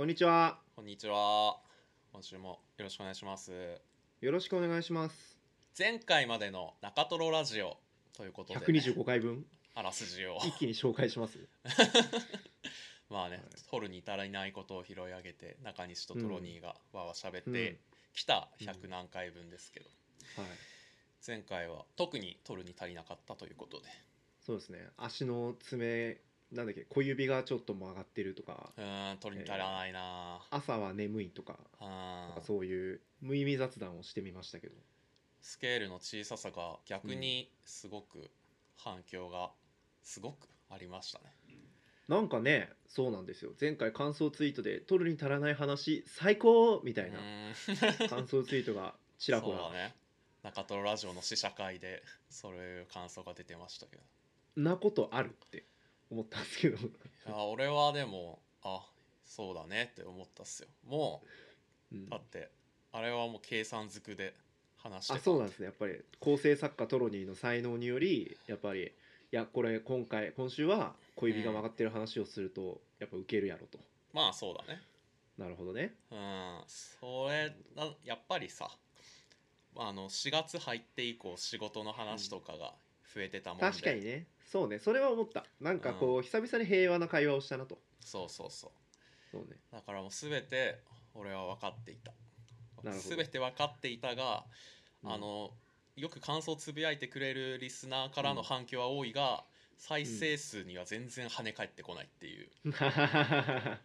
こんにちは。こんにちは。今週もよろしくお願いします。よろしくお願いします。前回までの中トロラジオということで、ね、125回分あらすじを一気に紹介します。まあね、はい取るに足りないことを拾い上げて中西とトロニーがわーわー喋っうんてきた100何回分ですけど、はい。前回は特に取るに足りなかったということでそうですね。足の爪なんだっけ小指がちょっと曲がってるとか、うーん取るに足らないな。朝は眠いとか、そういう無意味雑談をしてみましたけど。スケールの小ささが逆にすごく反響がすごくありましたね。なんかね、そうなんですよ。前回感想ツイートで取るに足らない話最高みたいな。うーん。感想ツイートがちらほら。ね。中トロラジオの試写会でそういう感想が出てましたけど。なことあるって思ったんですけど。いや俺はでもあそうだねって思ったっすよ。もうん。うだってあれはもう計算づくで話してあたそうなんですね。やっぱり構成作家トロニーの才能によりやっぱりいやこれ今回今週は小指が曲がってる話をすると、やっぱウケるやろと。まあそうだね。なるほどね。うんそれなやっぱりさあの4月入って以降仕事の話とかが増えてたもんで、確かにねそうねそれは思った。なんかこう、久々に平和な会話をしたなと。そうそうそう。そうね。だからもう全て俺は分かっていた。なるほど。全て分かっていたが、うんあのよく感想をつぶやいてくれるリスナーからの反響は多いが、再生数には全然跳ね返ってこないっていう、な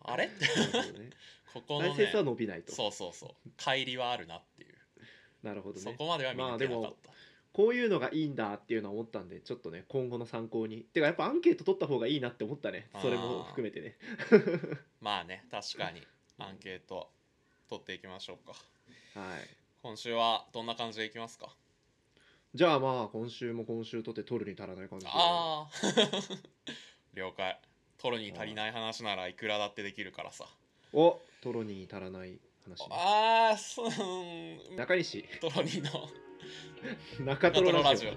あれ？るほどね。ここのね再生数は伸びないと。そうそうそう。乖離はあるなっていう、なるほどね。そこまでは見抜けなかった、こういうのがいいんだっていうのは思ったんでちょっとね今後の参考に。てかやっぱアンケート取った方がいいなって思ったね。それも含めてね。まあね確かに。アンケート取っていきましょうか。はい。今週はどんな感じでいきますか？じゃあまあ今週も今週とって取るに足らない感じで。ああ 了解。取るに足りない話ならいくらだってできるからさ。おトロに足らない話。ねああそううん。中西。トロニーの中トロラジオ。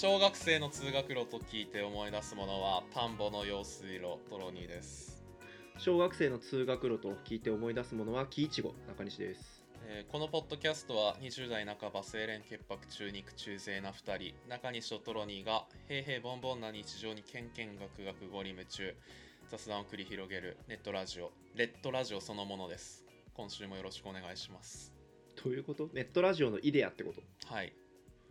小学生の通学路と聞いて思い出すものは田んぼの用水路トロニーです、小学生の通学路と聞いて思い出すものは木いちご中西です。えーこのポッドキャストは20代半ば清廉潔白中肉中背な2人中西とトロニーが平々凡々な日常にケンケンガクガクゴリ夢中雑談を繰り広げるネットラジオレッドラジオそのものです。今週もよろしくお願いします。どういうこと？ネットラジオのイデアってこと？はい。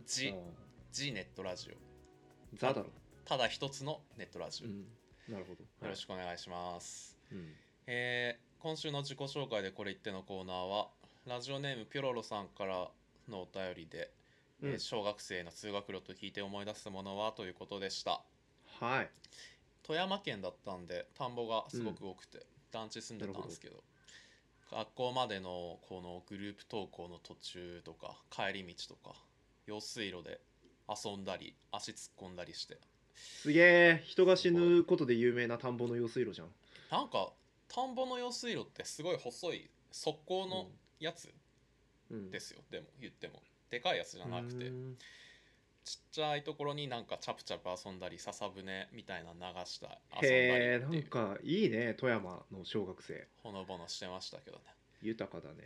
ジあージネットラジオ。ザだろ。ただ一つのネットラジオ、うん。なるほど。よろしくお願いします、うん。えー今週の自己紹介でこれ言ってのコーナーはラジオネームピョロロさんからのお便りで、えーうん。小学生の通学路と聞いて思い出すものはということでした。はい。富山県だったんで田んぼがすごく多くて、団地住んでたんですけど。学校までのこのグループ登校の途中とか帰り道とか用水路で遊んだり足突っ込んだりして。すげえ。人が死ぬことで有名な田んぼの用水路じゃん。なんか田んぼの用水路ってすごい細い側溝のやつうん。ですよ、でも言っても。でかいやつじゃなくて。ちっちゃいところになんかチャプチャプ遊んだり笹舟みたいなの流した遊んだりっていう。かいいね富山の小学生。ほのぼのしてましたけどね。豊かだね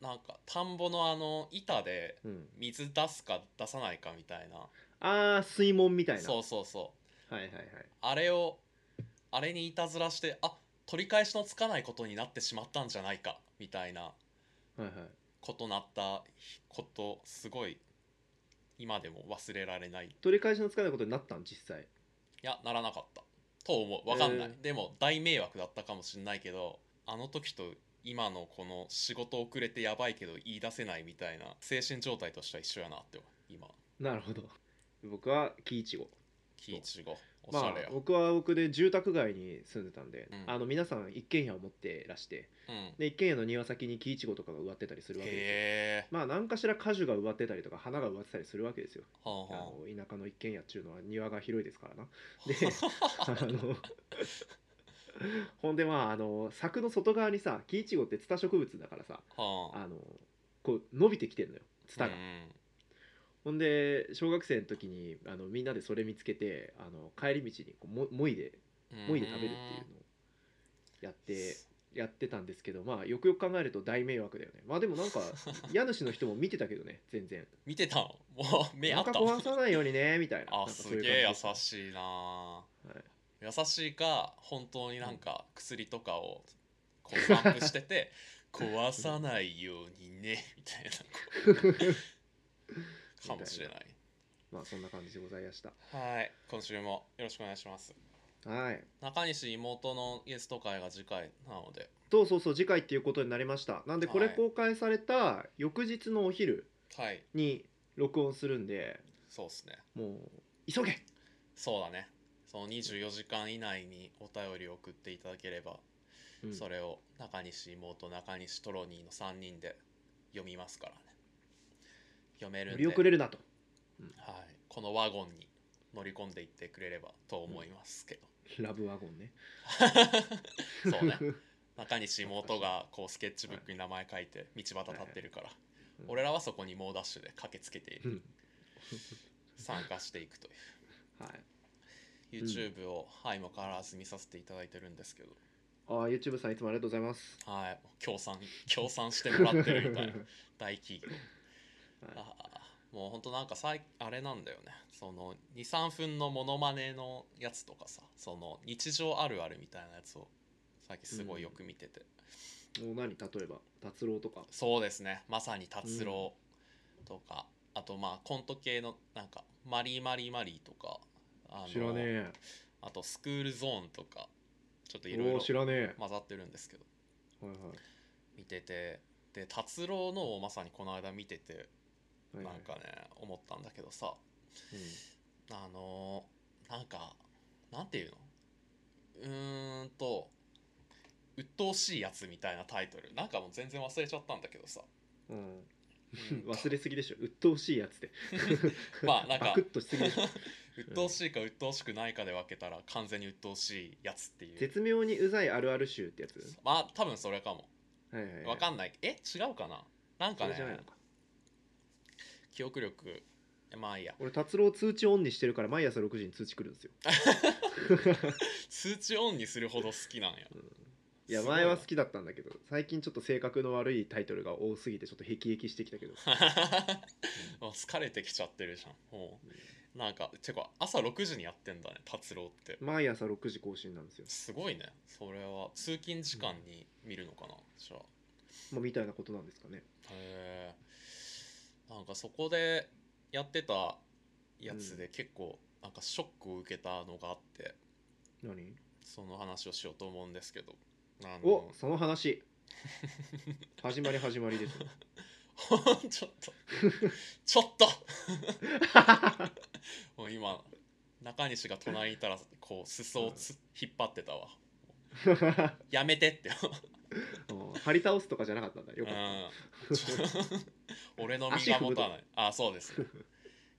なんか田んぼのあの板でうん。水出すか出さないかみたいな。ああ水門みたいな。そうそうそう。はいはいはい。あれをあれにいたずらしてあ取り返しのつかないことになってしまったんじゃないかみたいな。はいはい。ことなったことすごい今でも忘れられない。い取り返しのつかないことになったん？実際。やならなかった。と思う。わかんない、えー。でも大迷惑だったかもしれないけどあの時と今のこの仕事遅れてやばいけど言い出せないみたいな精神状態としては一緒やなって今。なるほど。僕は木いちご木いちごまあおしゃれや、僕は僕で住宅街に住んでたんで、うん。あの皆さん一軒家を持ってらしてうん。で一軒家の庭先に木いちごとかが植わってたりするわけですまあ何かしら果樹が植わってたりとか花が植わってたりするわけですよ。はああ。はの田舎の一軒家っていうのは庭が広いですからな。で あの ほんでまああの柵の外側にさ木いちごってツタ植物だからさあはあ。あのこう伸びてきてんのよツタが、うんほんで小学生の時にあのみんなでそれ見つけてあの帰り道にこうももいでうん。もいで食べるっていうのをやってやってたんですけどまあよくよく考えると大迷惑だよね。まあでもなんか 家主の人も見てたけどね全然。見てたの？もう目あおった腹壊さないようにねみたいな。なあすげえ優しいなはい優しいか本当になんか薬とかをこう散布してて 壊さないようにねみたいな。かもしれない。まあそんな感じでございました。はい今週もよろしくお願いします。はい。中西妹のゲスト会が次回なので。そうそうそう次回っていうことになりました。なんでこれはい公開された翌日のお昼はい。に録音するんでそうっすね。もう急げ！そうだねその24時間以内にお便りを送っていただければ、うん。それを中西妹中西トロニーの3人で読みますからね。読めるん乗でり遅れるなと。はい、このワゴンに乗り込んでいってくれればと思いますけど、ラブワゴンね。そうね。中西妹がこうスケッチブックに名前書いて道端立ってるから、うん俺らはそこに猛ダッシュで駆けつけてうん。参加していくという。はい YouTube をはいも変わらず見させていただいてるんですけど、ああ YouTube さんいつもありがとうございます。はい。協賛協賛してもらってるみたいな 大企業。はい。あーもうほんとなんかさいあれなんだよね。その23分のモノマネのやつとかさその日常あるあるみたいなやつを最近すごいよく見てて、もう何例えば達郎とか。そうですね。まさに達郎とか、あとまあコント系のなんかマリーマリーマリーとかあの知らねえ。あとスクールゾーンとかちょっといろいろ知らねえ。混ざってるんですけど。はいはい。見ててで達郎のをまさにこの間見ててなんかね思ったんだけどさあのーなんかなんていうの？うーんと鬱陶しいやつみたいなタイトル。なんかもう全然忘れちゃったんだけどさ、うん、ううんん、忘れすぎでしょ。鬱陶しいやつって まあなんか。しすぎでしょ。鬱陶しいか鬱陶しくないかで分けたら完全に鬱陶しいやつっていう。絶妙にうざいあるある集ってやつ？まあ多分それかも。はいはい、はい、分かんない。え？違うかな？なんかね。記憶力。まあいいや。俺達郎通知オンにしてるから毎朝6時に通知来るんですよ。通知オンにするほど好きなんやいや前は好きだったんだけど最近ちょっと性格の悪いタイトルが多すぎてちょっとへきへきしてきたけど。疲れてきちゃってるじゃん。もうなんかてか朝6時にやってんだね達郎って。毎朝6時更新なんですよ。すごいね。それは通勤時間に見るのかなじゃあ。まあみたいなことなんですかね。へえんかそこでやってたやつで結構なんかショックを受けたのがあって。何？その話をしようと思うんですけどあのおその話。始まり始まりです。よ ちょっと。ちょっともう今中西が隣にいたらこう裾をつ、引っ張ってたわ。やめてって。うん張り倒すとかじゃなかったんだ。よかっうん。ちょ俺の身が持たない。あそうです。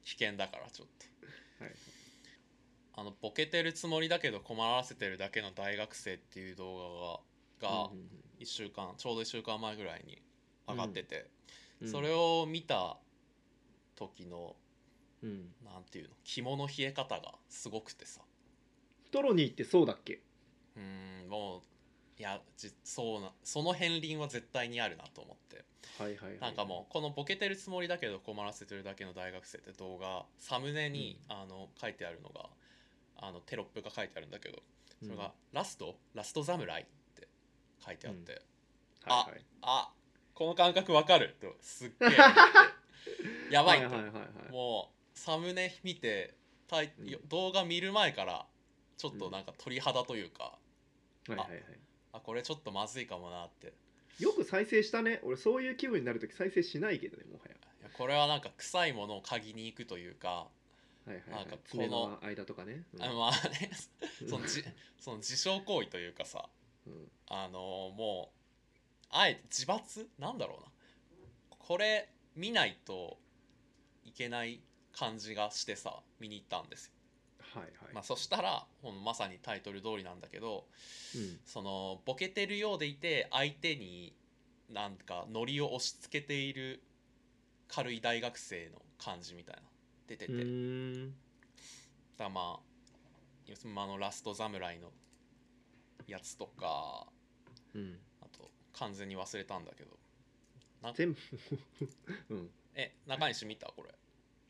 危険だからちょっと。た、はい、あのボケてるつもりだけど困らせてるだけの大学生っていう動画がうんうん1週間ちょうど1週間前ぐらいに上がってて、うん。それを見た時のうん。なんていうの肝の冷え方がすごくてさ。トロニーってそうだっけ？うーんもういやじそうなその片鱗は絶対にあるなと思って。はいはいはい。なんかもうこのボケてるつもりだけど困らせてるだけの大学生って動画サムネに、あの書いてあるのがあのテロップが書いてあるんだけどそれが「ラスト？ラスト侍」って書いてあって、うん。はいはい。あこの感覚わかるとすっげえ やばいと、はいはいはいはい。もうサムネ見てタイうん。動画見る前からちょっとなんか鳥肌というか、はいはいはい。あこれちょっとまずいかもなって。よく再生したね。俺そういう気分になるとき再生しないけどねもはや。いやこれはなんか臭いものを嗅ぎに行くというかはいはい、はい。なんか、爪このの間とかね、うん。あまあね。そのじその自傷行為というかさうんあのもうあえて自罰？なんだろうな。これ見ないといけない感じがしてさ見に行ったんですよ、はいはい、まあ、そしたらほんまさにタイトル通りなんだけどうん。そのボケてるようでいて相手になんかノリを押し付けている軽い大学生の感じみたいな出てて、うだまああのラスト侍のやつとかうんあと完全に忘れたんだけど。全部。うん。え中西見たこれ？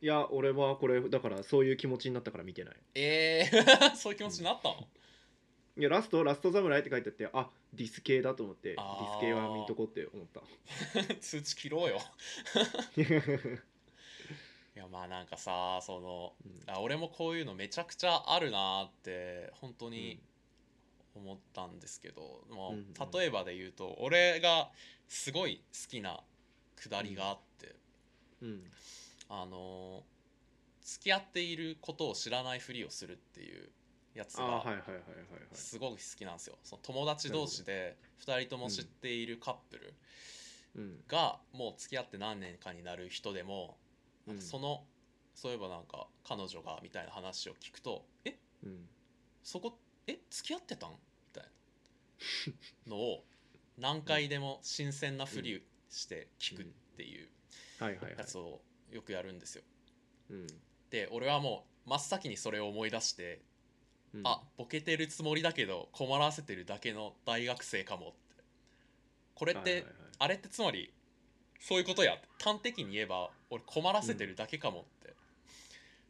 いや俺はこれだからそういう気持ちになったから見てない。えー、そういう気持ちになったの、いやラストラスト侍って書いてあってあディス系だと思ってディス系は見とこうって思った。通知切ろうよ。いやまあなんかさそのうん。あ俺もこういうのめちゃくちゃあるなって本当に思ったんですけど、もうんうん。う例えばで言うと俺がすごい好きなくだりがあって、うん。あの付き合っていることを知らないふりをするっていうやつがすごく好きなんですよ。その友達同士で2人とも知っているカップルうん。がもう付き合って何年かになる人でも、うん。そのそういえばなんか彼女がみたいな話を聞くと「え？うん。そこえ付き合ってたん?」みたいなのを何回でも新鮮なふりして聞くっていうはいはいはい。やつをよくやるんですよ。うん。で俺はもう真っ先にそれを思い出して、うん。あボケてるつもりだけど困らせてるだけの大学生かもって。これって、あれってつまりそういうことや。って端的に言えば俺困らせてるだけかもって、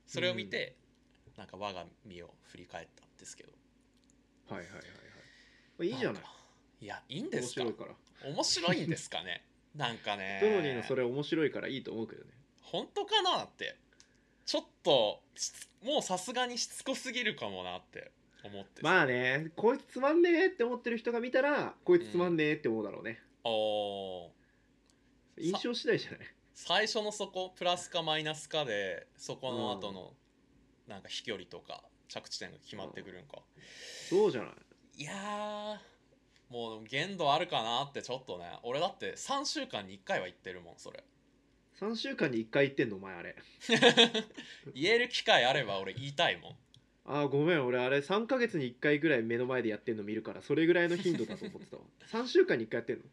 それを見て、なんか我が身を振り返ったんですけどはいはいはいはい。いいじゃない。いやいいんですか？面白いから。面白いんですかね？なんかね。トロニーのそれ面白いからいいと思うけどね。本当かなって。ちょっともうさすがにしつこすぎるかもなって思って。まあねこいつつまんねえって思ってる人が見たらこいつつまんねえって思うだろうね、おー。印象次第じゃない？最初のそこプラスかマイナスかでそこの後のなんか飛距離とか着地点が決まってくるんか、そうじゃない？いやーもう限度あるかなってちょっとね。俺だって3週間に1回は言ってるもんそれ。3週間に1回言ってんのお前あれ。言える機会あれば俺言いたいもん。あーごめん俺あれ3ヶ月に1回ぐらい目の前でやってんの見るからそれぐらいの頻度だと思ってたわ。3週間に1回やってんの？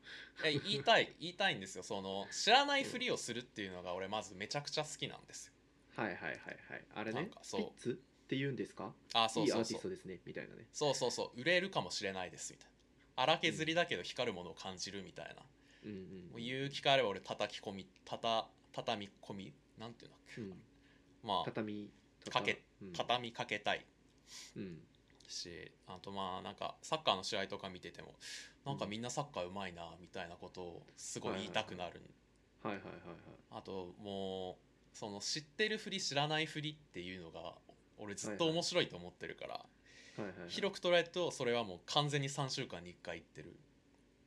え言いたい言いたいんですよ。その知らないふりをするっていうのが俺まずめちゃくちゃ好きなんですよ。はいはいはいはい。あれね？なんかそう。ピッツ？って言うんですか？あそういいアそう。そうーティストですね。みたいなね。そうそうそう。売れるかもしれないですみたいな。荒削りだけど光るものを感じるみたいな。うんうんもう言う機会あれば俺叩き込みたた畳み込みなんていうんだっけ、うん。まあ畳とか？けうん。畳みかけたい。うん。しあとまあなんかサッカーの試合とか見ててもなんかみんなサッカーうまいなみたいなことをすごい言いたくなる、はいはいはいはい。あともうその知ってるふり知らないふりっていうのが俺ずっと面白いと思ってるから、はいはいはい。広く捉えるとそれはもう完全に3週間に1回言ってる。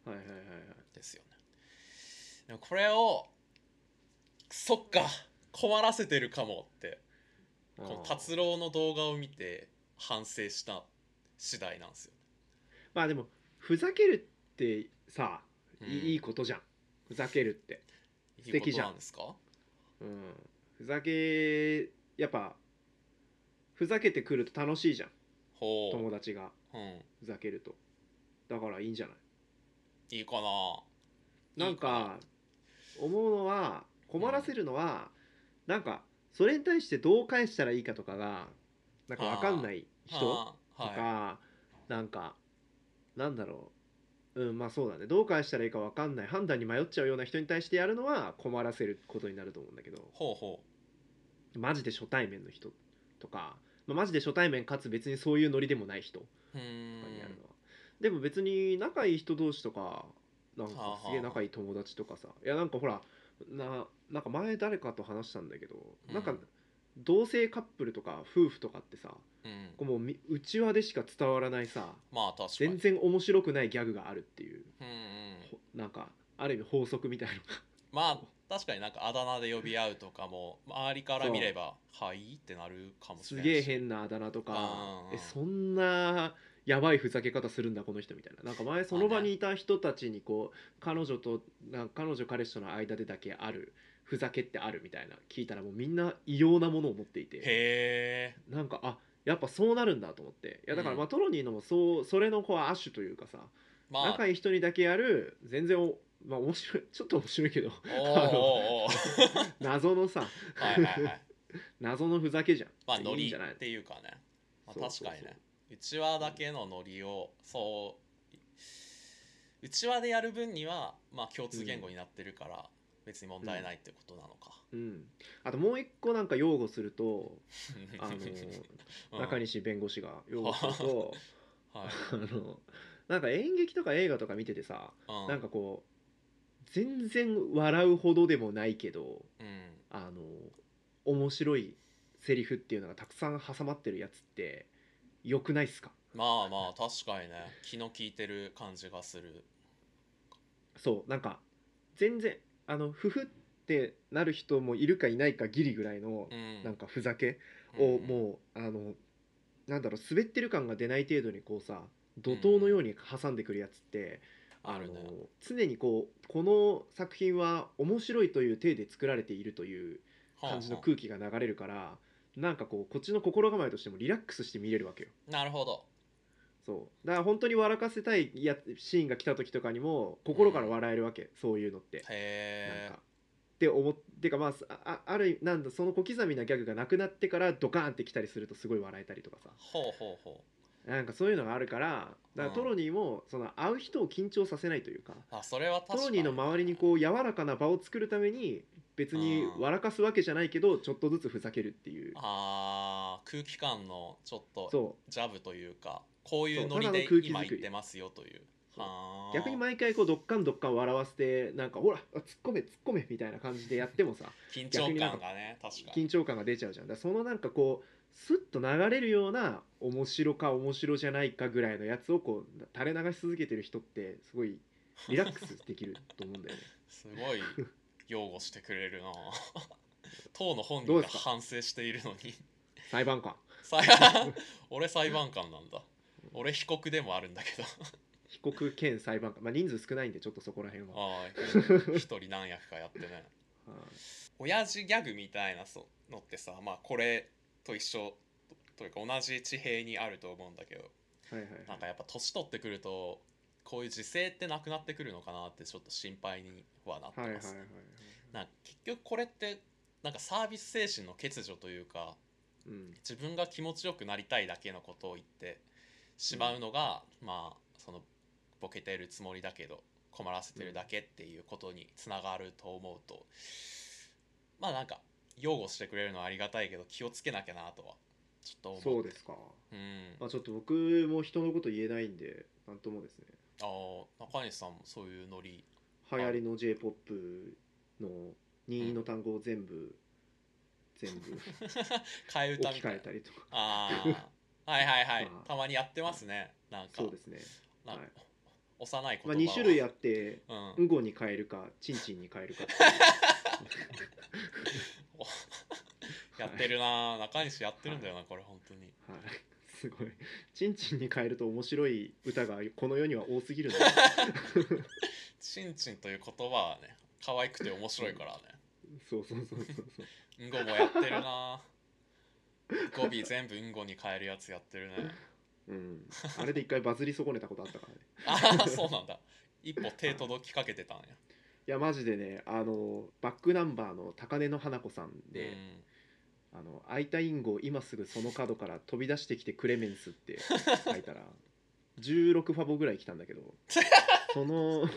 はいはいはいはい。ですよね。でもこれをそっか困らせてるかもってこの達郎の動画を見て反省した次第なんですよ、まあでもふざけるってさうん。いいいいことじゃん。ふざけるって。素敵じゃんですか？うん。ふざけやっぱふざけてくると楽しいじゃん。ほう、友達が。うん、ふざけると。だからいいんじゃない？いいかな。なんか思うのは困らせるのは、なんかそれに対してどう返したらいいかとかがなんか分かんない人とあー。か、はなんかなんだろう。うんまあそうだね。どう返したらいいか分かんない判断に迷っちゃうような人に対してやるのは困らせることになると思うんだけど。い、ほうほマジで初対面の人とか、まあ、マジで初対面かつ別にそういうノリでもない人。とかんにやるのは、でも別に仲いい人同士とかなんかすげえ仲いい友達とかさ。いやなんかほらななんか前誰かと話したんだけど、うん。なんか同性カップルとか夫婦とかってさうん。もうみ内輪でしか伝わらないさまあ全然面白くないギャグがあるっていううんうん。ほなんかある意味法則みたいのが。まあ確かになんかあだ名で呼び合うとかも周りから見れば「はい?」ってなるかもしすれないしげえ変なあだ名とかうんえそんなやばいふざけ方するんだこの人みたいな。なんか前その場にいた人たちにこう彼女となんか彼女彼氏との間でだけあるふざけってあるみたいな聞いたらもうみんな異様なものを持っていて。へえ。なんかあやっぱそうなるんだと思って。いやだからまあ、うんトロニーのもそうそれのこう亜種というかさ、まあ。仲いい人にだけやる全然おまあ面白いちょっと面白いけど。謎のさ。はいはいはい。謎のふざけじゃん。まあノリいいんじゃない。っていうかね、まあ、確かにね。うちわだけのノリをそううちわでやる分にはまあ共通言語になってるから別に問題ないってことなのか、うん、あともう一個なんか擁護するとあの うん。中西弁護士が擁護するとはい。あのなんか演劇とか映画とか見ててさうん。なんかこう全然笑うほどでもないけどうん。あの面白いセリフっていうのがたくさん挟まってるやつってよくないっすか？まあまあ確かにね。気の利いてる感じがする。そうなんか全然あのふふってなる人もいるかいないかギリぐらいのうん。なんかふざけをうん。もうあのなんだろう滑ってる感が出ない程度にこうさ怒涛のように挟んでくるやつって、あのあるね常にこうこの作品は面白いという体で作られているという感じの空気が流れるからなんかこうこっちの心構えとしてもリラックスして見れるわけよ。なるほど。そう。だから本当に笑かせたいやシーンが来た時とかにも心から笑えるわけ、そういうのって。へえなんか。って思ってかまああああるなんだその小刻みなギャグがなくなってからドカーンってきたりするとすごい笑えたりとかさ。ほうほうほなんかそういうのがあるからだからうん。トロニーもその会う人を緊張させないというかうあそれは確かに。トロニーの周りにこう柔らかな場を作るために別に笑かすわけじゃないけどちょっとずつふざけるっていう。あー空気感のちょっとそジャブというかこういうノリでただの空気作り。今言ってますよという。そう。はー。う逆に毎回こうどっかんどっかん笑わせてなんかほらあ突っ込め突っ込めみたいな感じでやってもさ緊張感がね確かに。緊張感が出ちゃうじゃん。だからそのなんかこうスッと流れるような面白か面白じゃないかぐらいのやつをこう垂れ流し続けてる人ってすごい リラックスできると思うんだよね。すごい擁護してくれるな。当の本人が反省しているのに。裁判官。さ 俺裁判官なんだ。俺被告でもあるんだけど。被告兼裁判官。まあ人数少ないんでちょっとそこら辺は。一人何役かやってね。はい。親父ギャグみたいなそのってさまあこれと一緒というか同じ地平にあると思うんだけどはいはいはい。なんかやっぱ年取ってくるとこういう時勢ってなくなってくるのかなってちょっと心配にはなってます、はいはいはいなんか結局これってなんかサービス精神の欠如というかうん。自分が気持ちよくなりたいだけのことを言ってしまうのが、まあそのボケてるつもりだけど困らせてるだけっていうことにつながると思うと、まあなんか擁護してくれるのはありがたいけど気をつけなきゃなとはちょっと思うそうですか。うん。まあちょっと僕も人のこと言えないんでなんともですね。ああ中西さんもそういうノリ。流行りの j p o p の任意の単語を全部、全部。替え歌みたいたりとか。ああはいはいはい、まあ。たまにやってますね。なんか。そうですね。はい。幼い言葉まあ、を2種類あってうん。うんごに変えるかちんちんに変えるか やってるな中西やってるんだよなこれ本当に。はい。すごい。ちんちんに変えると面白い歌がこの世には多すぎるんだちんちんという言葉はね可愛くて面白いからね。そうそうそうそうそう。うんごもやってるな語尾全部うんごに変えるやつやってるね。うん、あれで一回バズり損ねたことあったからね。ああそうなんだ。一歩手届きかけてたんやいやマジでねあのバックナンバーの高根の花子さんで「あの空いたインゴ 今すぐその角から飛び出してきてクレメンス」って書いたら16ファボぐらい来たんだけどその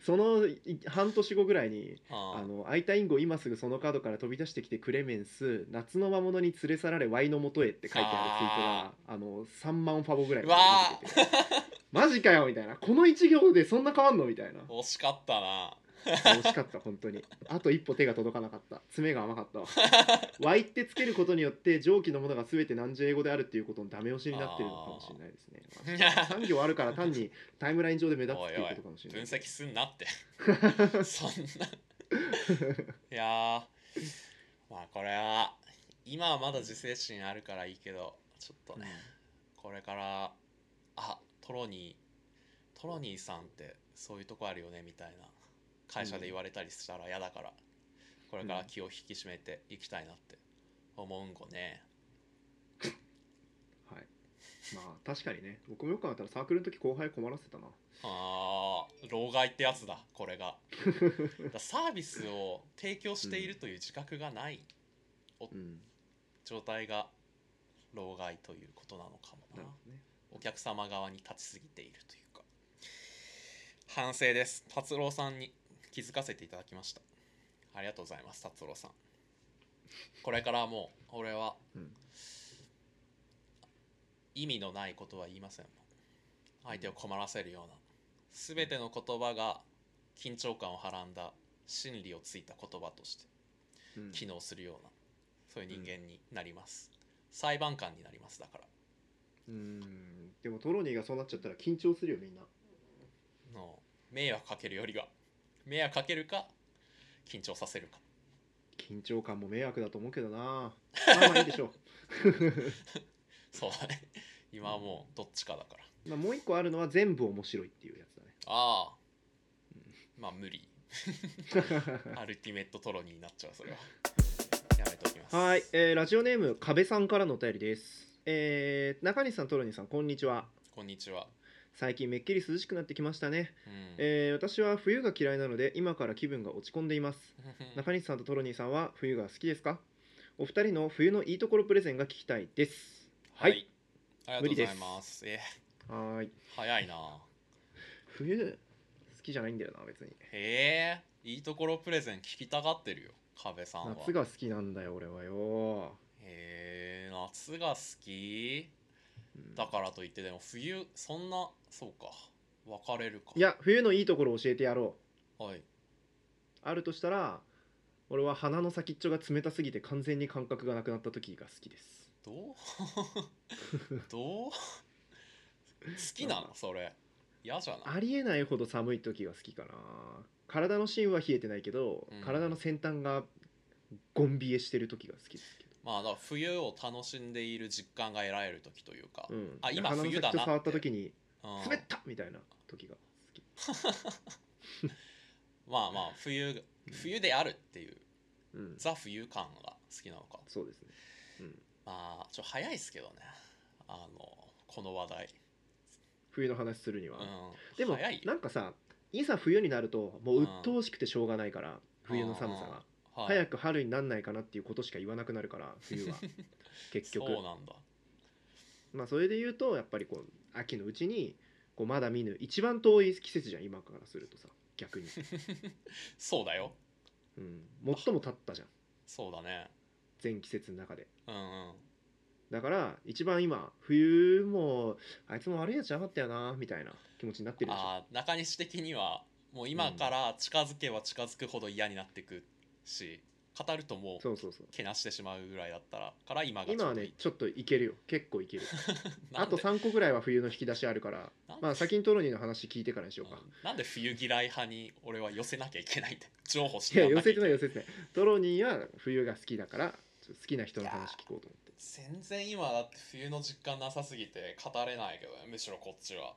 そのい半年後ぐらいにうん、ああの空いたインゴ今すぐその角から飛び出してきてクレメンス夏の魔物に連れ去られワイの元へって書いてあるツイートがあの3万ファボぐらいてマジかよみたいな。この1行でそんな変わんの？みたいな。惜しかったな。惜しかった本当に。あと一歩手が届かなかった。爪が甘かったわ。ワイってつけることによって上記のものが全て何時英語であるっていうことのダメ押しになってるのかもしれないですね。3行あるから単にタイムライン上で目立つっていうことかもしれない分析すんなって。そんな。いやー。まあこれは今はまだ自制心あるからいいけどちょっとね、これからあトロニートロニーさんってそういうとこあるよねみたいな会社で言われたりしたら嫌だから、これから気を引き締めていきたいなって思うんごね。はい。まあ確かにね。僕もよく考えたらサークルの時後輩困らせたな。あー老害ってやつだこれが。サービスを提供しているという自覚がないうん。状態が老害ということなのかもな。なるほどねお客様側に立ちすぎているというか。反省です。達郎さんに気づかせていただきました。ありがとうございます達郎さん。これからもう俺はうん。意味のないことは言いません。相手を困らせるような。全ての言葉が緊張感をはらんだ真理をついた言葉としてうん。機能するようなそういう人間になります、裁判官になりますだから。うんでもトロニーがそうなっちゃったら緊張するよみんな。の迷惑かけるよりは。迷惑かけるか緊張させるか。緊張感も迷惑だと思うけどな。まあまあいいでしょ そうだね。今はもうどっちかだから。う、まあ、もう一個あるのは全部面白いっていうやつだね。ああ。まあ無理。アルティメットトロニーになっちゃうそれは。やめておきます。はい、えーラジオネーム壁さんからのお便りですえー中西さんトロニーさんこんにちは。こんにちは、最近めっきり涼しくなってきましたね、うん。えー私は冬が嫌いなので今から気分が落ち込んでいます。中西さんとトロニーさんは冬が好きですか？お二人の冬のいいところプレゼンが聞きたいです。は、はい。いありがとうございます。え。はーい。早いな。冬好きじゃないんだよな別に。へえ。いいところプレゼン聞きたがってるよ壁さんは。夏が好きなんだよ俺はよ、へえ夏が好き？うん。だからといってでも冬そんなそうか。分かれるか。いや冬のいいところ教えてやろう。はい。あるとしたら俺は鼻の先っちょが冷たすぎて完全に感覚がなくなった時が好きです。どう？どう？好きなの？それ。嫌じゃない？ありえないほど寒い時が好きかな。体の芯は冷えてないけど、うん。体の先端がゴン冷えしてる時が好きですけまあだ冬を楽しんでいる実感が得られる時というか、ど、うん、あ今冬だな触った時にうん。滑ったみたいな時が好き。まあまあ冬冬であるっていううん。ザ冬感が好きなのか。そうですね。まあちょっと早いですけどね。あのこの話題、冬の話するには、うん、でもなんかさいざ冬になるともう鬱陶しくてしょうがないから、冬の寒さが、はい。早く春になんないかなっていうことしか言わなくなるから 冬は。結局。そうなんだ。まあそれで言うとやっぱりこう秋のうちにこうまだ見ぬ一番遠い季節じゃん今からするとさ逆に、そうだよ。うん、最も経ったじゃん。そうだね。全季節の中で。うんうん。だから一番今冬もあいつも悪いやつじゃなかったよなみたいな気持ちになってるでしょ。あー中西的にはもう今から近づけば近づくほど嫌になってくし語るともうそうそうそう。けなしてしまうぐらいだったらから今が今はねちょっといけるよ。結構いける。あと3個ぐらいは冬の引き出しあるからまあ先にトロニーの話聞いてからにしようか、うん。なんで冬嫌い派に俺は寄せなきゃいけないって譲歩しいや寄せてない寄せてない。トロニーは冬が好きだから好きな人の話聞こうと思って。全然今だって冬の実感なさすぎて語れないけどねむしろこっちは。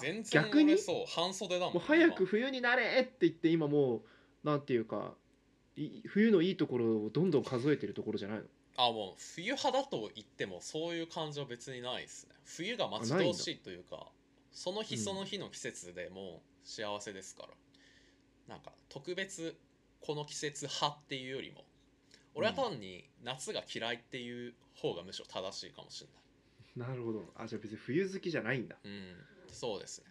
全然逆に？俺そう半袖だもんもう早く今。冬になれって言って今もうなんていうかい冬のいいところをどんどん数えてるところじゃないの？あもう冬派だと言ってもそういう感じは別にないですね。冬が待ち遠しいというかその日うんその日の季節でもう幸せですから、なんか特別この季節派っていうよりも俺は単に夏が嫌いっていう方がむしろ正しいかもしれない。なるほど。あじゃあ別に冬好きじゃないんだ。うん。そうですね。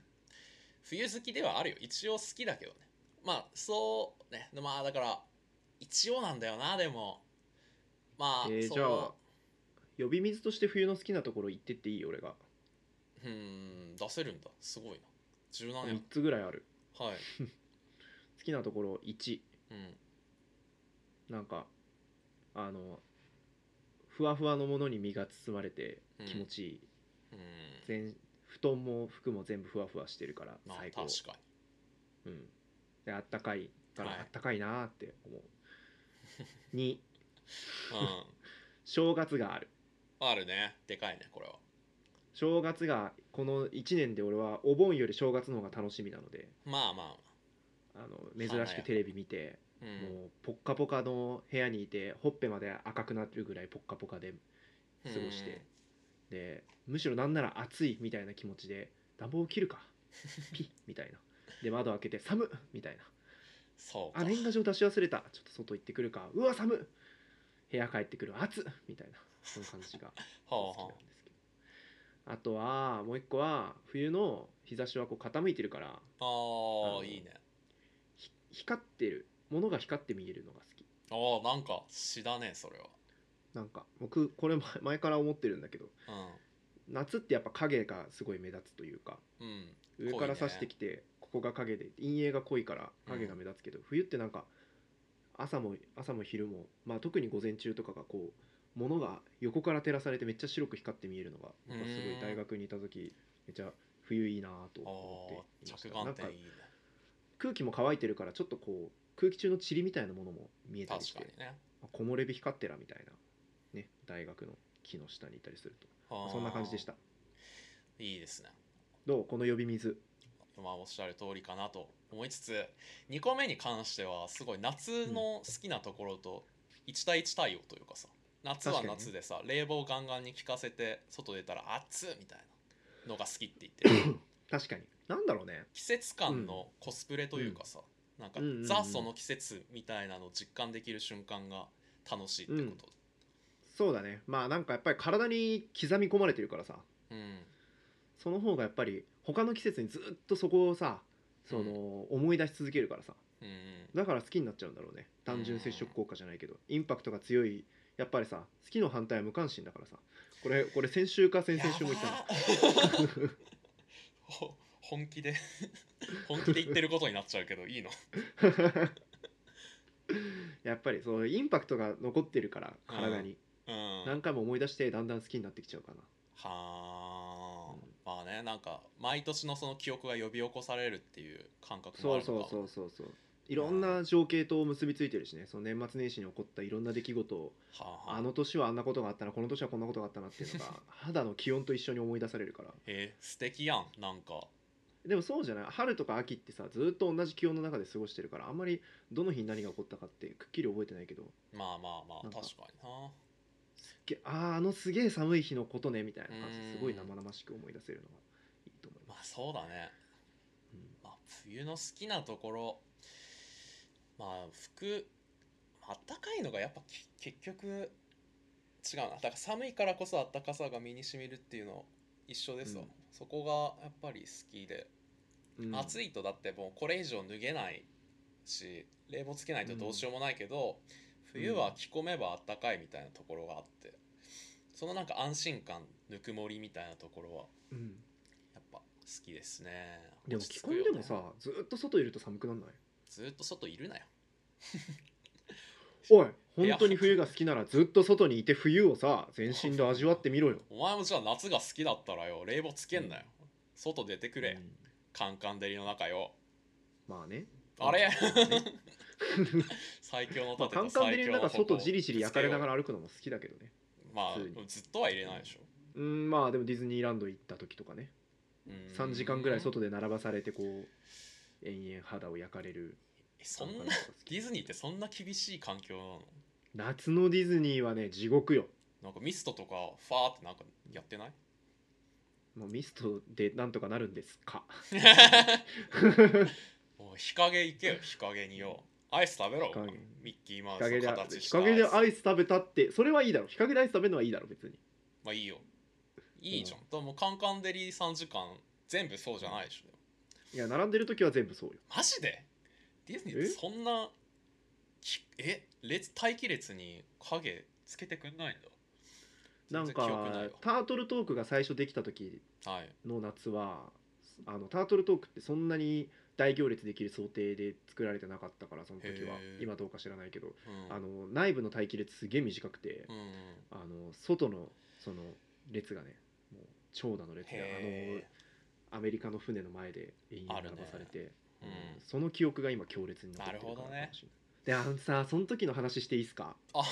冬好きではあるよ。一応好きだけどね。まあそうね。まあだから一応なんだよなでも。まあ、えーじゃあ呼び水として冬の好きなところ行ってっていい？俺が。うーん出せるんだ。すごいな。柔軟や3つぐらいある。はい。好きなところ1うん。なんかあのふわふわのものに身が包まれてうん。気持ちいい、うん。全布団も服も全部ふわふわしてるからまあ最高。確かうん、であったかいからはい。あったかいなって思う、2う正月がある。んあるね。でかいねこれは。正月がこの1年で俺はお盆より正月の方が楽しみなので。まあまあ。の珍しくテレビ見て、あ、うん、もうポッカポカの部屋にいてほっぺまで赤くなってるぐらいポッカポカで過ごして、でむしろなんなら暑いみたいな気持ちで暖房を切るか。ピッみたいな。で窓開けて寒っみたいなそうか。あ年賀状出し忘れた。ちょっと外行ってくるか。うわ寒っ。部屋帰ってくる。暑っ。みたいな。その感じが好きなんですけど。あとはもう一個は冬の日差しはこう傾いてるから。うああいいね。ひ光ってるものが光って見えるのが好き。ああなんか詩だねそれは。なんか僕これ前前から思ってるんだけど。う夏ってやっぱ影がすごい目立つというか。んうん。上から差してきて、ここが影で陰影が濃いから影が目立つけど、冬ってなんか朝も朝も昼も、まあ、特に午前中とかがこう物が横から照らされてめっちゃ白く光って見えるのが僕はすごい大学にいた時めっちゃ冬いいなとあ思ってあいました。着なんか空気も乾いてるからちょっとこう空気中の塵みたいなものも見えたりしてね。まあ木漏れ日光ってらみたいな、ね、大学の木の下にいたりすると。そんな感じでした。いいですね。どう？この呼び水まあおっしゃる通りかなと思いつつ2個目に関してはすごい夏の好きなところと1対1対応というかさ夏は夏でさ、冷房ガンガンに効かせて外出たら暑っみたいなのが好きって言ってる。確かに。なんだろうね。季節感のコスプレというかさ、なんかうんうんうん。ザその季節みたいなのを実感できる瞬間が楽しいってこと。そうだね。まあなんかやっぱり体に刻み込まれてるからさ。うん、その方がやっぱり他の季節にずっとそこをさその思い出し続けるからさ。うんうん。だから好きになっちゃうんだろうね。単純接触効果じゃないけど。インパクトが強いやっぱりさ好きの反対は無関心だからさ。これこれ先週か先々週も言ったの。本気で本気で言ってることになっちゃうけどいいの？やっぱりそうインパクトが残ってるから体に、うん。何回も思い出してだんだん好きになってきちゃうかな。はあ、うんまあねなんか毎年のその記憶が呼び起こされるっていう感覚もそうそうあるのか。そうそうそういろんな情景と結びついてるしね。その年末年始に起こったいろんな出来事をはあはあ。あの年はあんなことがあったなこの年はこんなことがあったなっていうのが 肌の気温と一緒に思い出されるから。えー素敵やんなんか。でもそうじゃない？春とか秋ってさずっと同じ気温の中で過ごしてるからあんまりどの日に何が起こったかってくっきり覚えてないけど。まあまあまあなんか。確かにな。すっげあーあのすげえ寒い日のことねみたいな感じうん。ですごい生々しく思い出せるのがいいと思いままあそうだね、す、うん。まあ、冬の好きなところ。まあ服あったかいのがやっぱき結局違うな。だから寒いからこそあったかさが身にしみるっていうの一緒ですわ、うん。そこがやっぱり好きで。うん。暑いとだってもうこれ以上脱げないし冷房つけないとどうしようもないけど、冬は着込めばあったかいみたいなところがあってそのなんか安心感ぬくもりみたいなところはうん。やっぱ好きですね。でも着込んでもさずっと外いると寒くなんない？ずっと外いるなよ。おい本当に冬が好きならずっと外にいて冬をさ全身で味わってみろよ。お前もじゃあ夏が好きだったらよ冷房つけんなよ、外出てくれ、うん。カンカン照りの中よ。まあねあれ？最強のまあ盾と最強の矛外じりじり焼かれながらら歩くのも好きだけどね。まあずっとは入れないでしょ、うんまあでもディズニーランド行った時とかね。うん。3時間ぐらい外で並ばされてこう延々肌を焼かれる。えそんなディズニーってそんな厳しい環境なの？夏のディズニーはね地獄よ。なんかミストとかファーってなんかやってない？もうミストでなんとかなるんですか もう日陰行けよ日陰によ。アイス食べろ。日陰。ミッキーマウス日陰での形した日陰でアイス食べたってそれはいいだろ。日陰でアイス食べるのはいいだろ別に。まあいいよ。いいじゃん、だからもうカンカン照り3時間全部そうじゃないでしょ。いや並んでる時は全部そうよ。マジで？ディズニーってそんなきえ？列待機列に影つけてくんないんだ。なん全然記憶ないかタートルトークが最初できた時わはい。の夏はあのタートルトークってそんなに大行列できる想定で作られてなかったからその時は。今どうか知らないけど。うん。あの内部の待機列すげえ短くてあの外のその列がねもう長蛇の列でへあのアメリカの船の前で延々ばされて、うん。その記憶が今強烈に残ってるかもしれないであのさその時の話していいですか？あ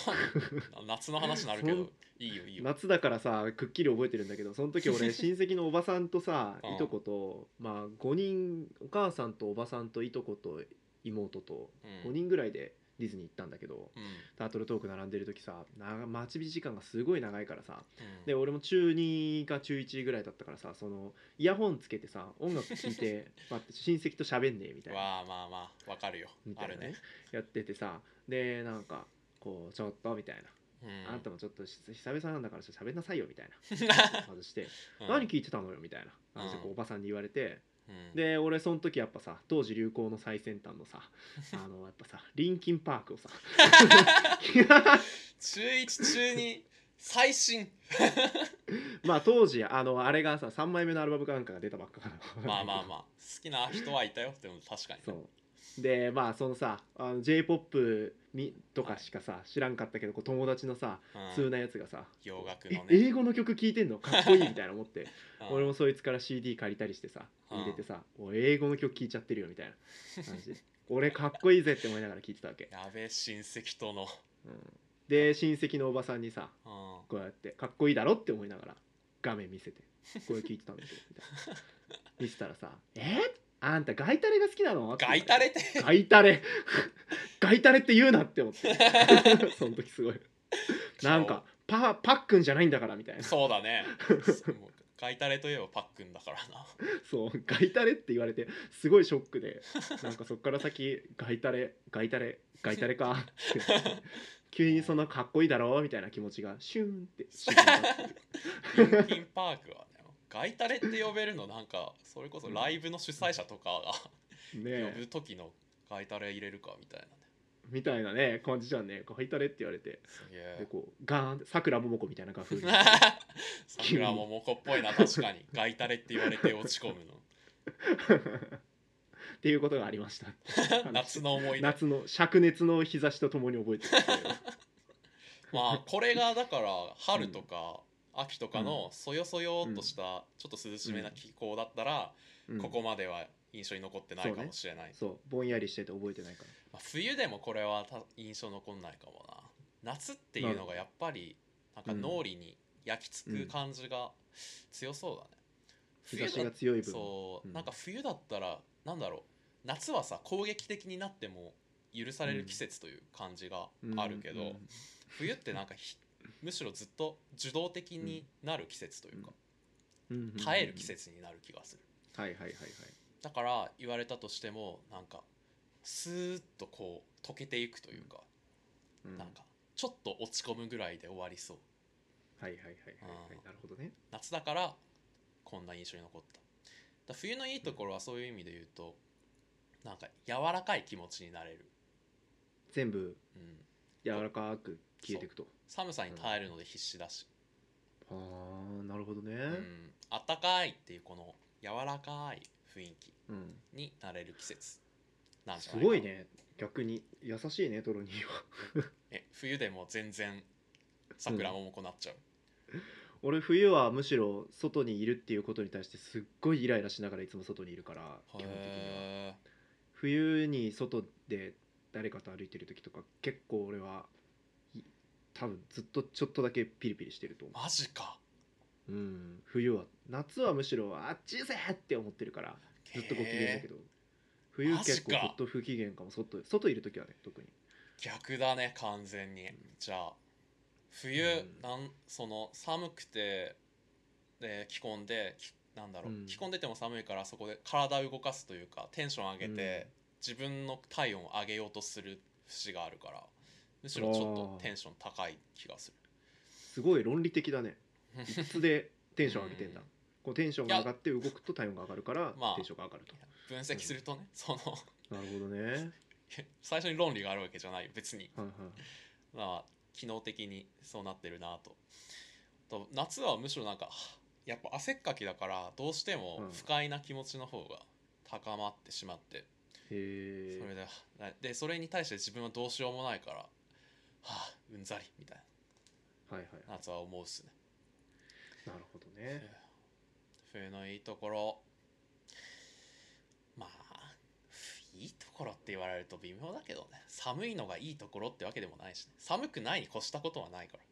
夏の話になるけど いいよいいよ。夏だからさくっきり覚えてるんだけどその時俺 親戚のおばさんとさうん。いとことまあ5人お母さんとおばさんといとこと妹とうん。5人ぐらいでディズニー行ったんだけどうん。タートルトーク並んでる時さな待ち時間がすごい長いからさうん。で俺も中2か中1ぐらいだったからさそのイヤホンつけてさ音楽聴いて 待って親戚と喋んねえみたいな。わあまあまあわかるよ。みたいなねね。やっててさでなんかこうちょっとみたいな、うん。あんたもちょっと久々なんだからちょっと喋んなさいよみたいな。外して、うん。何聞いてたのよみたいな。話をこううん。おばさんに言われて、うん。で俺その時やっぱさ当時流行の最先端のさ あのやっぱさリンキンパークをさ。中1中2最新。まあ当時あのあれがさ3枚目のアルバムかなんかが出たばっかかな。まあまあまあ好きな人はいたよでも確かに。そうでまあそのさあの j p o p みとかしかさ知らんかったけどこう友達のさうん。通なやつがさ洋楽えのね。英語の曲聴いてんの？かっこいいみたいな思って。うん。俺もそいつから CD 借りたりしてさうん。入れてさ「おい英語の曲聴いちゃってるよ」みたいな感じ。で 俺かっこいいぜって思いながら聴いてたわけ、やべえ親戚との。うん。で親戚のおばさんにさうん。こうやってかっこいいだろって思いながら画面見せてこれ聞いてたんだけどみたいな。見せたらさ「え？あんたガイタレが好きなの?」ガイタレって。ガイタレ。ガイタレって言うなって思って。その時すごい。なんかパパックンじゃないんだからみたいな。そうだね。ガイタレといえばパックンだからな。そうガイタレって言われてすごいショックで。なんかそっから先ガイタレガイタレガイタレか。っ て急にそんなかっこいいだろみたいな気持ちがシューンって。沈んだって。いうリンパークは。ねガイタレって呼べるのなんかそれこそライブの主催者とかがね呼えぶ時のガイタレ入れるかみたいなね。みたいなね感じじゃんね。ガイタレって言われて。でえ。こうガーンってさくらももこみたいな画風に桜ももこっぽいな確かに。ガイタレって言われて落ち込むの。っていうことがありました。夏の思い出。夏の灼熱の日差しとともに覚えてる まあこれがだから春とか秋とかのそよそよっとしたちょっと涼しめな気候だったらうん。ここまでは印象に残ってないかもしれない、そう。ぼんやりしてて覚えてないかまあ、冬でもこれはた印象残んないかもな。夏っていうのがやっぱりなんか脳裏に焼き付く感じが強そうだね、日差しだが強い分。そう、うん。なんか冬だったらなんだろう。夏はさ攻撃的になっても許される季節という感じがあるけど、うん。うん。冬ってなんかひむしろずっと受動的になる季節というか、うん。うんうん耐える季節になる気がする。はいはいはいはい。だから言われたとしてもなんかスーッとこう溶けていくというか、うん。なんかちょっと落ち込むぐらいで終わりそう。はいはいはいはいはい。うん。なるほどね。夏だからこんな印象に残った。だ冬のいいところはそういう意味で言うとなんか柔らかい気持ちになれる、全部うん、柔らかく消えていくと寒さに耐えるので必死だし、ああなるほどね。うん、あったかいっていうこの柔らかい雰囲気うん。になれる季節。なんじゃすないかなごいね逆に。優しいねトロニーは。え冬でも全然桜ももこなっちゃう、俺冬はむしろ外にいるっていうことに対してすっごいイライラしながらいつも外にいるから基本的には。へ冬に外で誰かと歩いてる時とか結構俺はい多分ずっとちょっとだけピリピリしてると思ーマジか。う、うん、冬は夏はむしろあっちぜって思ってるからずっとご機嫌だけど。冬マジか。結構ずっと不機嫌かも。外外いる時はね特に。逆だね完全に、じゃあ冬、うん。なんその寒くてで着込んできなんだろう、うん。着込んでても寒いからそこで体を動かすというかテンション上げて、自分の体温を上げようとする節があるからむしろちょっとテンション高い気がする。すごい論理的だね。いつでテンション上げてんだ、うん。こうテンションが上がって動くと体温が上がるからまあテンションが上がると、分析するとね、そのなるほどね。最初に論理があるわけじゃないよ別に。はいはい。まあ機能的にそうなってるなと。と夏はむしろなんかはあやっぱ汗っかきだからどうしてもうん。不快な気持ちの方が高まってしまって、へえそれでなでそれに対して自分はどうしようもないからはあうんざりみたいはいはい。な夏は思うっすね。なるほどね。冬のいいところ。まあいいところって言われると微妙だけどね。寒いのがいいところってわけでもないし、ね、寒くないに越したことはないから。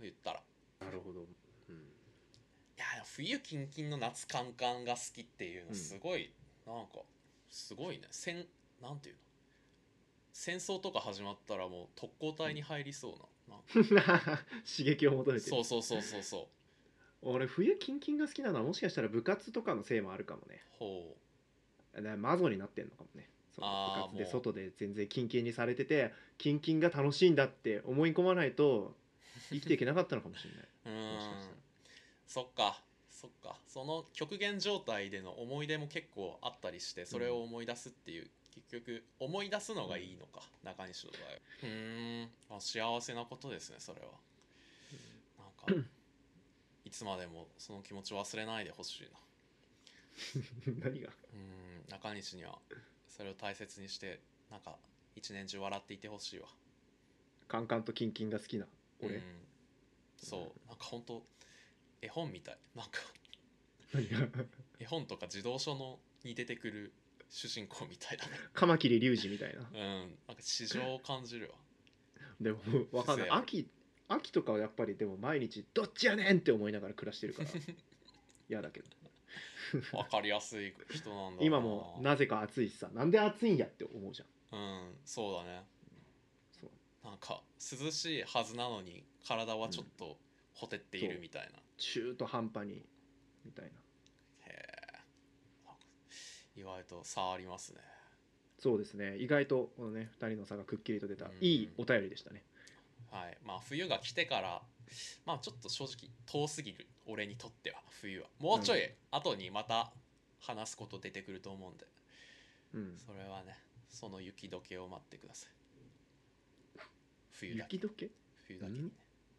言ったら。なるほど、うん、いや冬キンキンの夏カンカンが好きっていうのすごい、うん、なんかすごいね。戦なんていうの？戦争とか始まったらもう特攻隊に入りそうなな 刺激を求めて。そうそうそうそうそう。俺冬キンキンが好きなのはもしかしたら部活とかのせいもあるかもね。ほう。マゾになってんのかもね。その部活で外で全然キンキンにされててキンキンが楽しいんだって思い込まないと生きていけなかったのかもしれない。うん。そっか。そっか。その極限状態での思い出も結構あったりしてそれを思い出すっていう、うん、結局思い出すのがいいのか、うん、中西の場合うん。あ幸せなことですねそれは、うん、なんか いつまでもその気持ち忘れないでほしいな。何が？うん中西にはそれを大切にしてなんか一年中笑っていてほしいわ。カンカンとキンキンが好きな俺、うん、そう。なんか本当絵本みたい。なんか 絵本とか児童書のに出てくる主人公みたいだね。カマキリリュウジみたいな。うんなんか市場を感じるわ。でも分かんない。秋秋とかはやっぱりでも毎日どっちやねんって思いながら暮らしてるから。嫌だけど。分かりやすい人なんだ今もなぜか暑いしさ。なんで暑いんやって思うじゃん。うんそうだね。そう。なんか涼しいはずなのに体はちょっとほてっているみたいな、う。ん、中途半端にみたいな意外と差ありますね。そうですね。意外とこのね2人の差がくっきりと出た、いいお便りでしたね。はい。まあ冬が来てからまあちょっと正直遠すぎる俺にとっては冬は。もうちょい後にまた話すこと出てくると思うんで、うん、それはねその雪解けを待ってください。冬だけ。雪解け？冬だけにね。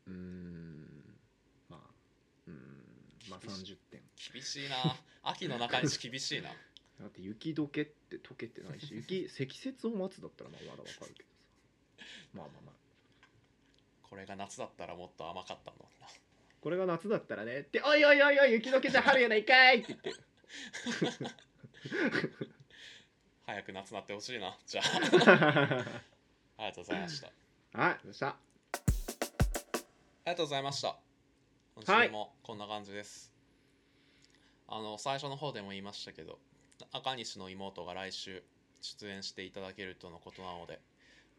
うん。まあうん。まあ30点。厳しいな。秋の中西厳しいなだって雪解けって解けてないし雪 積雪を待つだったらまあまだわかるけどさ。まあまあまあ。これが夏だったらもっと甘かったのな。これが夏だったらねって「おいおいおいおい雪解けじゃ春やないかい!」って言って。早く夏なってほしいな。じゃあ。ありがとうございました。はいどうした？ありがとうございました。今週もこんな感じです、はい、あの最初の方でも言いましたけど赤西の妹が来週出演していただけるとのことなので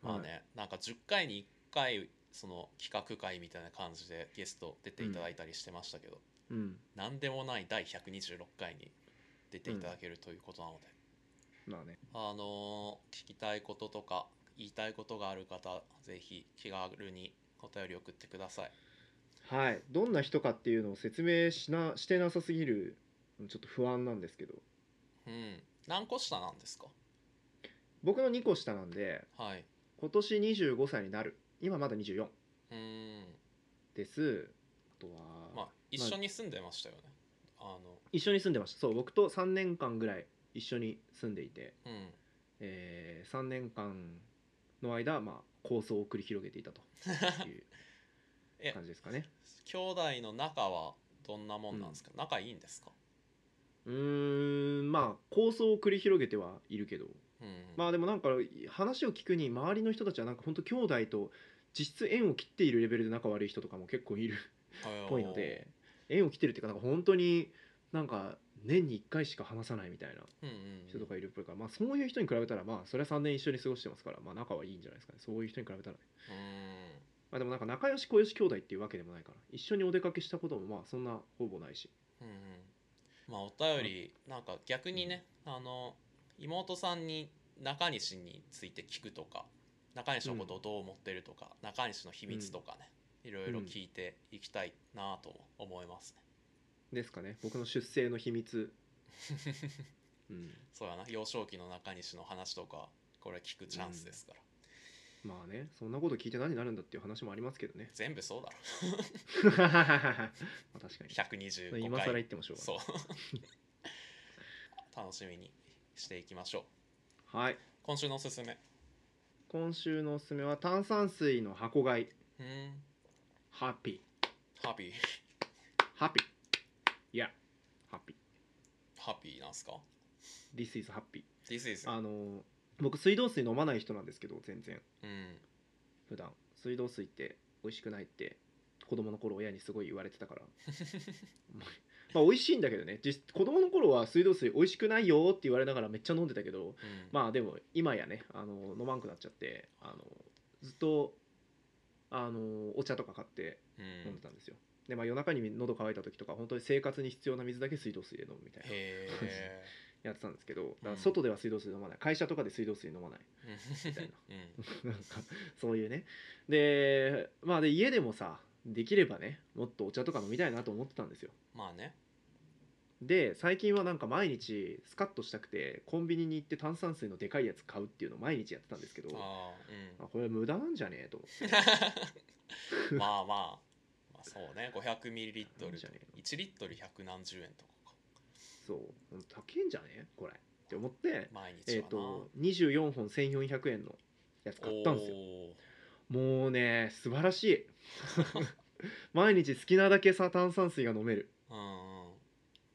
まあね、はい、なんか10回に1回その企画会みたいな感じでゲスト出ていただいたりしてましたけど、うん、何でもない第126回に出ていただけるということなので、うん、まあね。あのー、聞きたいこととか言いたいことがある方ぜひ気軽にお便り送ってください。はい。どんな人かっていうのを説明しなしてなさすぎるちょっと不安なんですけどうん。何個下なんですか？僕の2個下なんで、はい、今年25歳になる。今まだ24うん。です。あとはまあ一緒に住んでましたよね、あの。一緒に住んでました。そう僕と3年間ぐらい一緒に住んでいて、うん。えー、3年間の間、まあ、構想を繰り広げていたという 感じですかね。兄弟の仲はどんなもんなんですか、うん、仲いいんですか？うんまあ構想を繰り広げてはいるけど。まあでもなんか話を聞くに周りの人たちはなんか本当兄弟と実質縁を切っているレベルで仲悪い人とかも結構いる。っぽいので縁を切ってるっていうかなんか本当になんか年に1回しか話さないみたいな人とかいるっぽいから、まあそういう人に比べたらまあそれは3年一緒に過ごしてますからまあ仲はいいんじゃないですかね。そういう人に比べたらね。まあでもなんか仲良し小良し兄弟っていうわけでもないから一緒にお出かけしたこともまあそんなほぼないし。うんうんまあお便りなんか逆にね、あの妹さんに中西について聞くとか中西のことをどう思ってるとか、うん、中西の秘密とかね、いろいろ聞いていきたいなと思いますね。ですかね。僕の出生の秘密、うん、そうやな。幼少期の中西の話とかこれ聞くチャンスですから、うん、まあねそんなこと聞いて何になるんだっていう話もありますけどね。全部そうだろ。まあ確かに。125回。今更言ってもしょうがない。そう。楽しみにしていきましょう。はい。今週のおすすめ。今週のおすすめは炭酸水の箱買い。うん。ハッピー。ハッピー。ハッピー。いやハッピー。ハッピーなんすか？This is happy This is あの僕水道水飲まない人なんですけど全然。うん。普段。水道水って美味しくないって子供の頃親にすごい言われてたから。まあ美味しいんだけどね。実子供の頃は水道水美味しくないよって言われながらめっちゃ飲んでたけどうん。まあでも今やねあの飲まんくなっちゃってあのずっとあのお茶とか買ってうん。飲んでたんですよ、でまあ夜中に喉乾いた時とか本当に生活に必要な水だけ水道水で飲むみたいな やってたんですけどだからうん外では水道水飲まない。会社とかで水道水飲まない。みたいな。う んなんかそういうね。でまあで家でもさできればねもっとお茶とか飲みたいなと思ってたんですよ。まあね。で最近はなんか毎日スカッとしたくてコンビニに行って炭酸水のでかいやつ買うっていうのを毎日やってたんですけどあああこれ無駄なんじゃねえ？と思って。う んまあまあ。まあそうね。500ミリリットル。いいじゃねえの？1リットル百何十円とかかそう。高えんじゃね？えこれ。って思って毎日えっ、と24本1400円のやつ買ったんですよ。おもうね素晴らしい。毎日好きなだけさ炭酸水が飲める。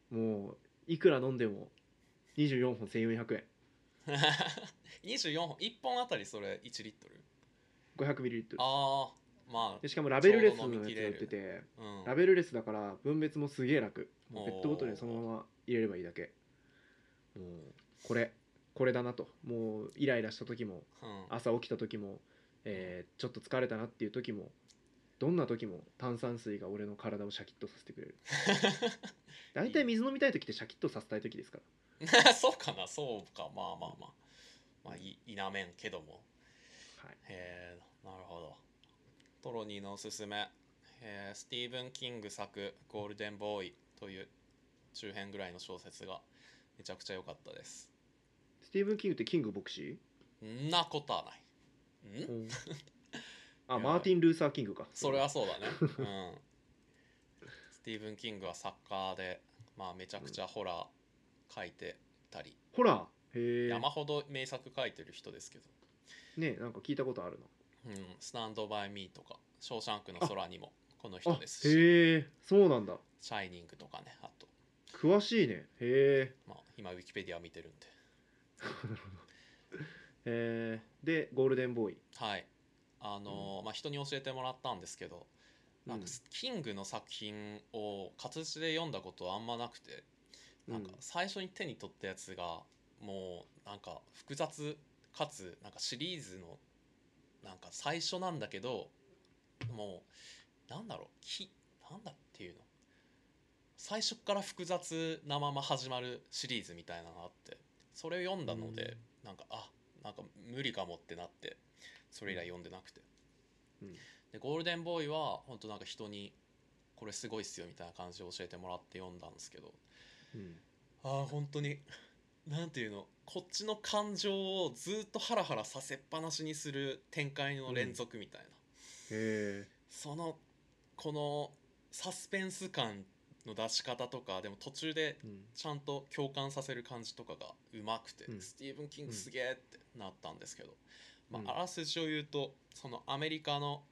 もういくら飲んでも24本1400円。24本1本あたりそれ1リットル？500ml ああまでしかもラベルレスのやつが売ってて。あうん。ラベルレスだから分別もすげえ楽。もうペットボトルにそのまま入れればいいだけ。もうこれこれだなと。もうイライラした時もうん。朝起きた時も、えーちょっと疲れたなっていう時もどんな時も炭酸水が俺の体をシャキッとさせてくれる。大体水飲みたい時ってシャキッとさせたい時ですから。そうかな。そうか。まあまあまあ。まあい否めんけども。はい。へえなるほど。トロニーのおすすめ、えースティーブン・キング作「ゴールデンボーイ」という中編ぐらいの小説がめちゃくちゃ良かったです。スティーブン・キングってキング牧師？んなことはない。ん？あいや。マーティン・ルーサー・キングか。それはそうだね。うん。スティーブン・キングは作家でまあめちゃくちゃホラー書いてたり、ほらへえ山ほど名作書いてる人ですけど。ねなんか聞いたことあるうん、スタンドバイミーとか、ショーシャンクの空にもこの人ですし、へえそうなんだ。シャイニングとかね、あと、詳しいね。へえ。まあ、今ウィキペディア見てるんで。え。ー、でゴールデンボーイ。はい。あのーまあ人に教えてもらったんですけど、なんかうん。キングの作品を活字で読んだことはあんまなくて、なんか最初に手に取ったやつがもうなんか複雑かつなんかシリーズのなんか最初なんだけどもうなんだろうきなんだっていうの？最初から複雑なまま始まるシリーズみたいなのがあってそれを読んだので、なんかあなんか無理かもってなってそれ以来読んでなくて、うん。でゴールデンボーイは本当なんか人にこれすごいっすよみたいな感じで教えてもらって読んだんですけどうんああ本当になんていうのこっちの感情をずっとハラハラさせっぱなしにする展開の連続みたいな、へえそのこのサスペンス感の出し方とかでも途中でうん。ちゃんと共感させる感じとかがうまくて、うん。スティーブン・キングすげえってなったんですけど、まうん。あ、あらすじを言うとそのアメリカの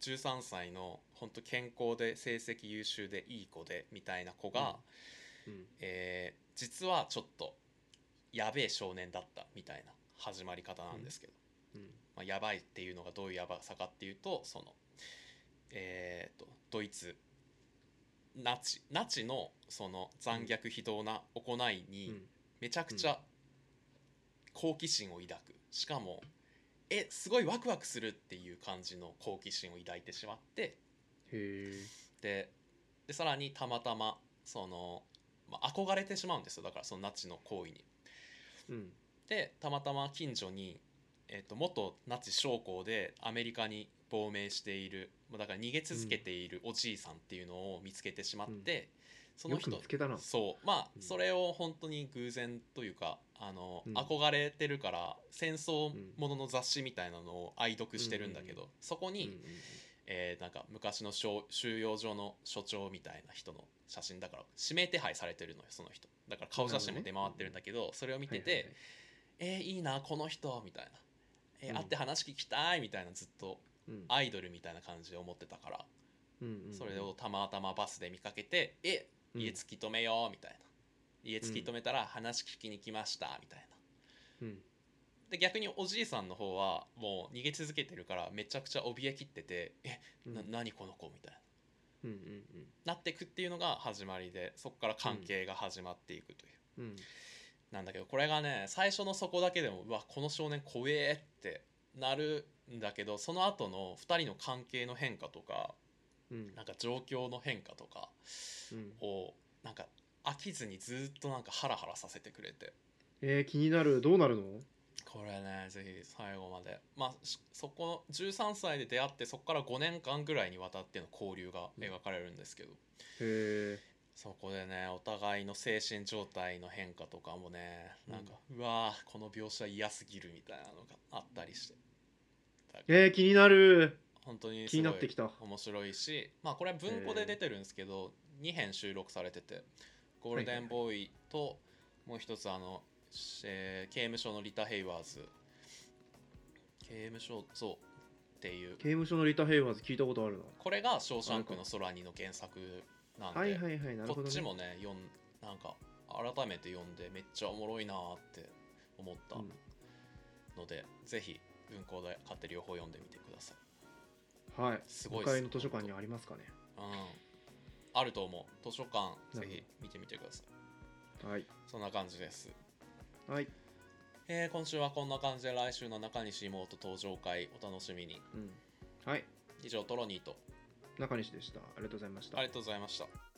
13歳の本当健康で成績優秀でいい子でみたいな子が、うん。えー実はちょっとやべえ少年だったみたいな始まり方なんですけど、うん。まあ、やばいっていうのがどういうやばさかっていうとそのえー、とドイツナチナチのその残虐非道な行いにうん。めちゃくちゃ好奇心を抱く。しかもえすごいワクワクするっていう感じの好奇心を抱いてしまって。ででさらにたまたまその、まあ、憧れてしまうんですよ。だからそのナチの行為に。うん。でたまたま近所に、えっと元ナチ将校でアメリカに亡命している。もうだから逃げ続けているおじいさんっていうのを見つけてしまって、そのよく人そう。まあ、うん。それを本当に偶然というかあの、うん。憧れてるから戦争ものの雑誌みたいなのを愛読してるんだけど、うん。そこに、うんうんえーなんか昔の収収容所の所長みたいな人の写真だから指名手配されてるのよその人。だから顔写真も出回ってるんだけどそれを見てて、はいはいはい。えーいいなこの人みたいな、え会って話聞きたいみたいなずっと。うんアイドルみたいな感じで思ってたから、うんうんうん。それをたまたまバスで見かけて「えうん。家突き止めよう」みたいな。家突き止めたら話聞きに来ましたみたいな。うん。で逆におじいさんの方はもう逃げ続けてるからめちゃくちゃ怯えきっててえうん。な何この子みたいな。うんうんなっていくっていうのが始まりでそこから関係が始まっていくという、うん。うん。なんだけどこれがね最初のそこだけでもうわこの少年怖えってなるんだけどその後の2人の関係の変化とかうん。なんか状況の変化とかうん。をなんか飽きずにずっとなんかハラハラさせてくれて。えー、気になる。どうなるの？これねぜひ最後まで。まあしそこ13歳で出会ってそこから5年間ぐらいにわたっての交流が描かれるんですけど、へえそこでねお互いの精神状態の変化とかもねなんか、うわーこの描写嫌すぎるみたいなのがあったりして。えー、気になる。本当にす気にごないってきた。面白いしまあこれは文庫で出てるんですけど、2編収録されててゴールデンボーイともう一つあの、えー刑務所のリタ・ヘイワーズ。刑務所そうっていう。刑務所のリタ・ヘイワーズ聞いたことあるな。これが「ショーシャンクの空に」の原作なんで、はいはいはいね、こっちもね読んなんか改めて読んでめっちゃおもろいなーって思ったうん。ので、ぜひ文庫で買って両方読んでみてください。はい。すごいっ向かいの図書館にありますかね。うん。あると思う。図書館ぜひ見てみてください。はい。そんな感じです。はい。えー今週はこんな感じで来週の中西妹登場会お楽しみに。うん。はい。以上トロニーと中西でした。ありがとうございました。ありがとうございました。